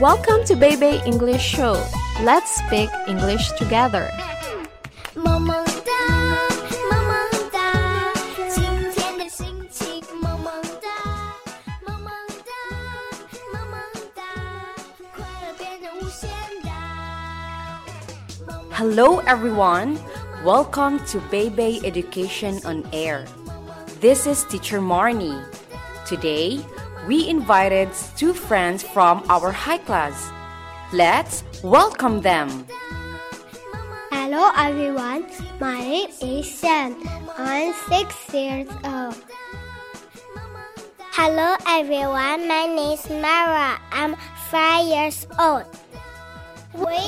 Welcome to Baby English Show. Let's speak English together. 萌萌哒，萌萌哒，今天的心情萌萌哒，萌萌哒，萌萌哒，快乐变得无限大。萌萌 Hello, everyone. Welcome to Baby Education on Air. This is Teacher Marnie. Today, we invited two friends from our high class. Let's welcome them. Hello everyone, my name is Sam. I'm six years old. Hello everyone, my name is Mara. I'm five years old. We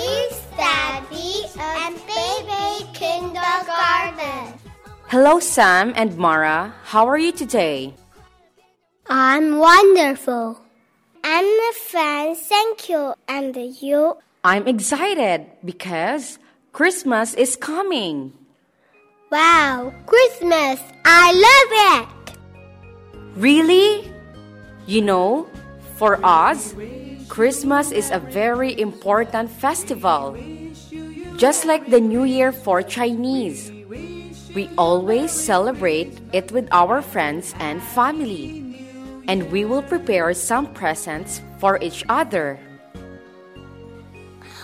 study at baby kindergarten. Hello, Sam and Mara. How are you today? I'm wonderful. I'm fine, thank you. And you? I'm excited because Christmas is coming. Wow, Christmas! I love it! Really? You know, for us, Christmas is a very important festival. Just like the New Year for Chinese. We always celebrate it with our friends and family. And we will prepare some presents for each other.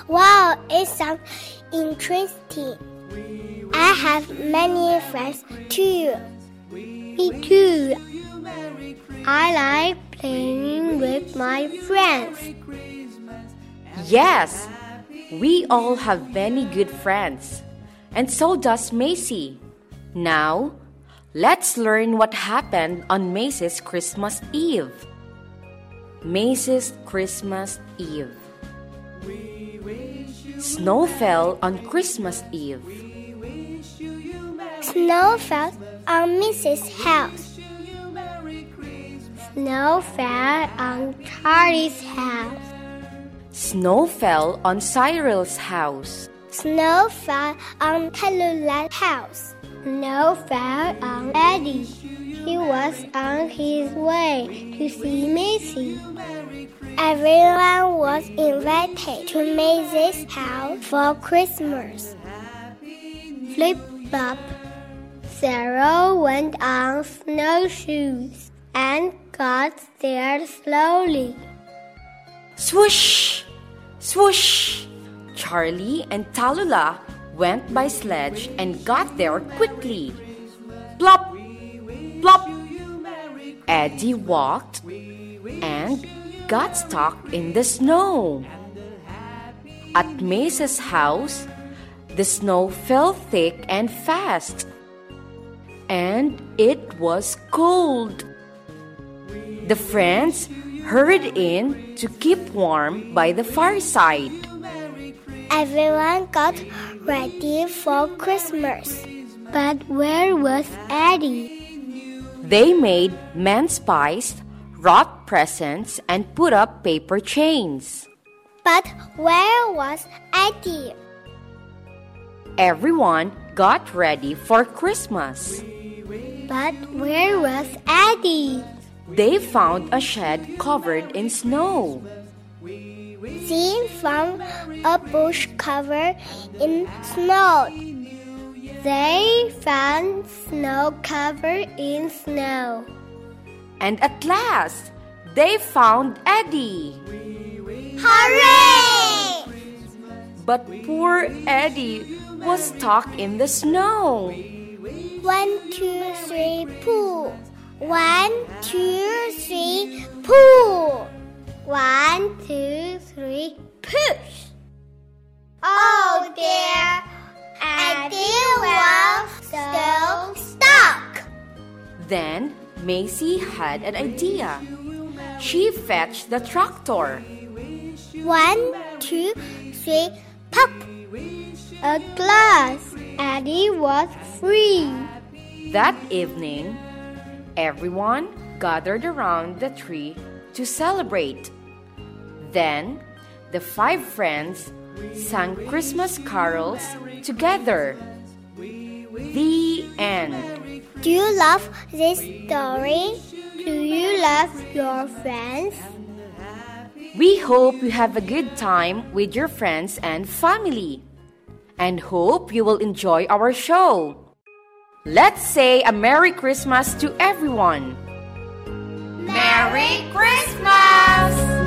Wow, it sounds interesting. I have many friends too. Me too. I like playing with my friends. Yes, we all have many good friends. And so does Maisy. Now, let's learn what happened on Maisy's Christmas Eve. Maisy's Christmas Eve. Snow fell on Christmas Eve. Snow fell on Mrs. House. Snow fell on Charley's house. Snow fell on Cyril's house. Snow fell on Tallulah house. Snow fell on Eddie. He was on his way to see Maisy. Everyone was invited to Maisy's house for Christmas. Flip flop. Sarah went on snowshoes and got there slowly. Swoosh! Swoosh! Charley and Tallulah went by sledge and got there quickly. Plop! Plop! Eddie walked and got stuck in the snow. At Maisy's house, the snow fell thick and fast. And it was cold. The friends hurried in to keep warm by the fireside. Everyone got ready for Christmas. But where was Eddie? They made mince pies, wrought presents, and put up paper chains. But where was Eddie? Everyone got ready for Christmas. But where was Eddie? They found a shed covered in snow. Seen from a bush covered in snow. They found snow covered in snow. And at last, they found Eddie. Hooray! But poor Eddie was stuck in the snow. One, two, three, pull. One, two, three, pull. One, two, three, push. Oh dear, Eddie was still stuck. Then Maisy had an idea. She fetched the tractor. One, two, three, pop. At last, Eddie was free. That evening, everyone gathered around the tree to celebrate. Then, the five friends sang Christmas carols together. The end. Do you love this story? Do you love your friends? We hope you have a good time with your friends and family. And hope you will enjoy our show. Let's say a Merry Christmas to everyone. Merry Christmas!